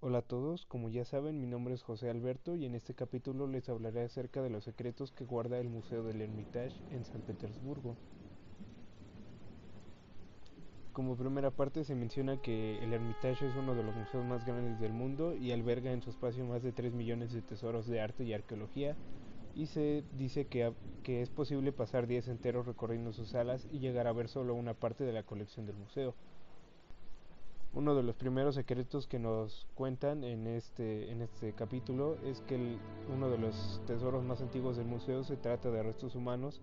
Hola a todos, como ya saben mi nombre es José Alberto y en este capítulo les hablaré acerca de los secretos que guarda el Museo del Hermitage en San Petersburgo. Como primera parte se menciona que el Hermitage es uno de los museos más grandes del mundo y alberga en su espacio más de 3 millones de tesoros de arte y arqueología y se dice que, que es posible pasar días enteros recorriendo sus salas y llegar a ver solo una parte de la colección del museo. Uno de los primeros secretos que nos cuentan en este, este capítulo es que uno de los tesoros más antiguos del museo se trata de restos humanos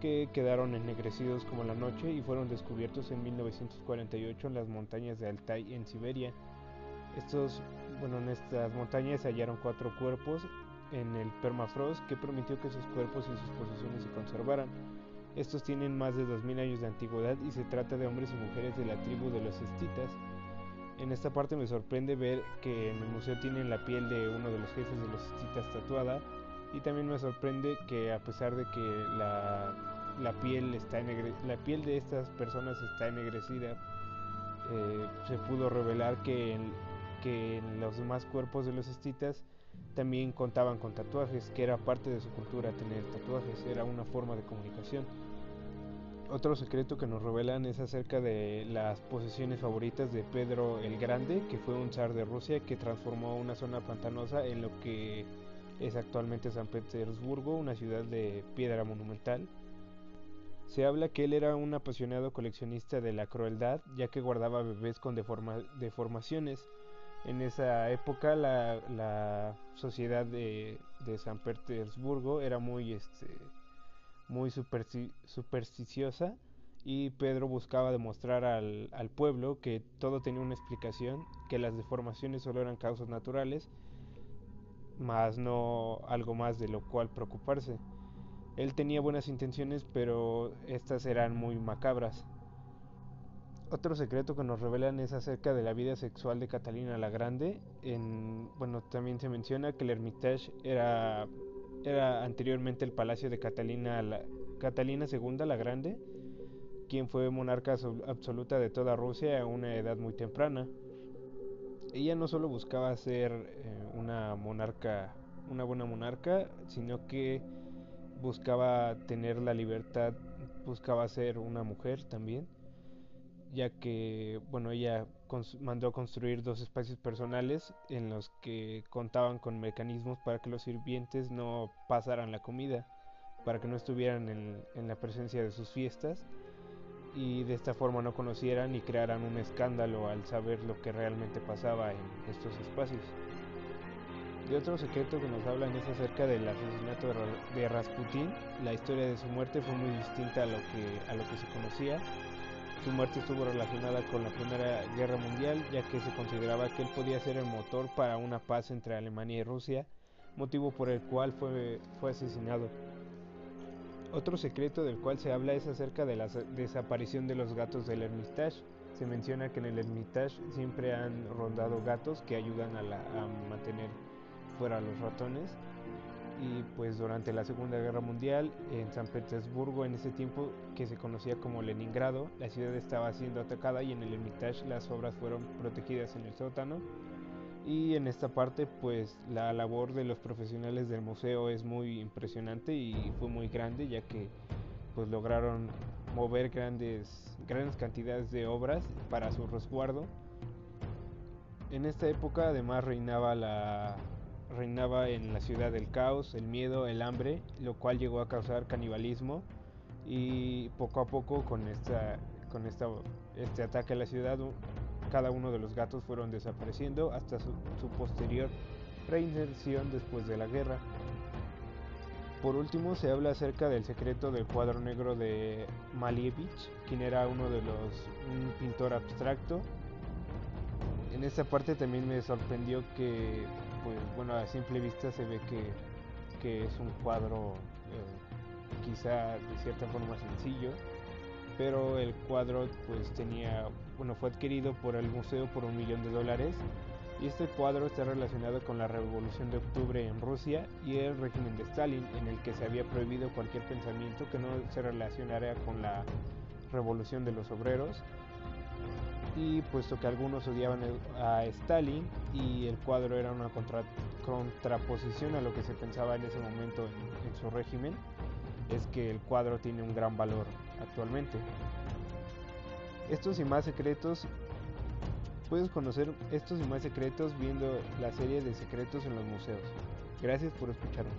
que quedaron ennegrecidos como la noche y fueron descubiertos en 1948 en las montañas de Altai en Siberia. Estos, en estas montañas se hallaron cuatro cuerpos en el permafrost que permitió que sus cuerpos y sus posiciones se conservaran. Estos tienen más de 2000 años de antigüedad y se trata de hombres y mujeres de la tribu de los estitas. En esta parte me sorprende ver que en el museo tienen la piel de uno de los jefes de los estitas tatuada y también me sorprende que a pesar de que la, la piel está la piel de estas personas está ennegrecida eh, se pudo revelar que en, que los demás cuerpos de los estitas también contaban con tatuajes, que era parte de su cultura tener tatuajes, era una forma de comunicación. Otro secreto que nos revelan es acerca de las posesiones favoritas de Pedro el Grande, que fue un zar de Rusia que transformó una zona pantanosa en lo que es actualmente San Petersburgo, una ciudad de piedra monumental. Se habla que él era un apasionado coleccionista de la crueldad, ya que guardaba bebés con deformaciones. En esa época la, la sociedad de, de, San Petersburgo era muy este, muy supersticiosa y Pedro buscaba demostrar al, al, pueblo que todo tenía una explicación, que las deformaciones solo eran causas naturales, más no algo más de lo cual preocuparse. Él tenía buenas intenciones, pero estas eran muy macabras. Otro secreto que nos revelan es acerca de la vida sexual de Catalina la Grande. En, bueno, también se menciona que el Hermitage era anteriormente el palacio de Catalina, la, Catalina II la Grande, quien fue monarca absoluta de toda Rusia a una edad muy temprana. Ella no solo buscaba ser eh, una monarca, una buena monarca, sino que buscaba tener la libertad, buscaba ser una mujer también ya que bueno ella mandó construir dos espacios personales en los que contaban con mecanismos para que los sirvientes no pasaran la comida, para que no estuvieran en, la presencia de sus fiestas y de esta forma no conocieran y crearan un escándalo al saber lo que realmente pasaba en estos espacios. Y otro secreto que nos hablan es acerca del asesinato de Rasputin. La historia de su muerte fue muy distinta a lo que se conocía su muerte estuvo relacionada con la Primera Guerra Mundial, ya que se consideraba que él podía ser el motor para una paz entre Alemania y Rusia, motivo por el cual fue, asesinado. Otro secreto del cual se habla es acerca de la desaparición de los gatos del Hermitage. Se menciona que en el Hermitage siempre han rondado gatos que ayudan a, a mantener fuera a los ratones y pues durante la Segunda Guerra Mundial en San Petersburgo en ese tiempo que se conocía como Leningrado la ciudad estaba siendo atacada y en el Hermitage las obras fueron protegidas en el sótano. Y en esta parte pues la labor de los profesionales del museo es muy impresionante y fue muy grande ya que pues lograron mover grandes grandes cantidades de obras para su resguardo. En esta época además reinaba la reinaba en la ciudad el caos, el miedo, el hambre, lo cual llegó a causar canibalismo y poco a poco con, esta, con esta, este ataque a la ciudad cada uno de los gatos fueron desapareciendo hasta su, posterior reinserción después de la guerra. Por último se habla acerca del secreto del cuadro negro de Malievich, quien era uno de los un pintor abstracto. En esta parte también me sorprendió que pues bueno, a simple vista se ve que, que es un cuadro eh, quizá de cierta forma sencillo, pero el cuadro pues tenía, bueno, fue adquirido por el museo por un millón de dólares y este cuadro está relacionado con la revolución de octubre en Rusia y el régimen de Stalin en el que se había prohibido cualquier pensamiento que no se relacionara con la revolución de los obreros y puesto que algunos odiaban a Stalin y el cuadro era una contraposición a lo que se pensaba en ese momento en, su régimen, es que el cuadro tiene un gran valor actualmente. Estos y más secretos, puedes conocer estos y más secretos viendo la serie de secretos en los museos. Gracias por escucharme.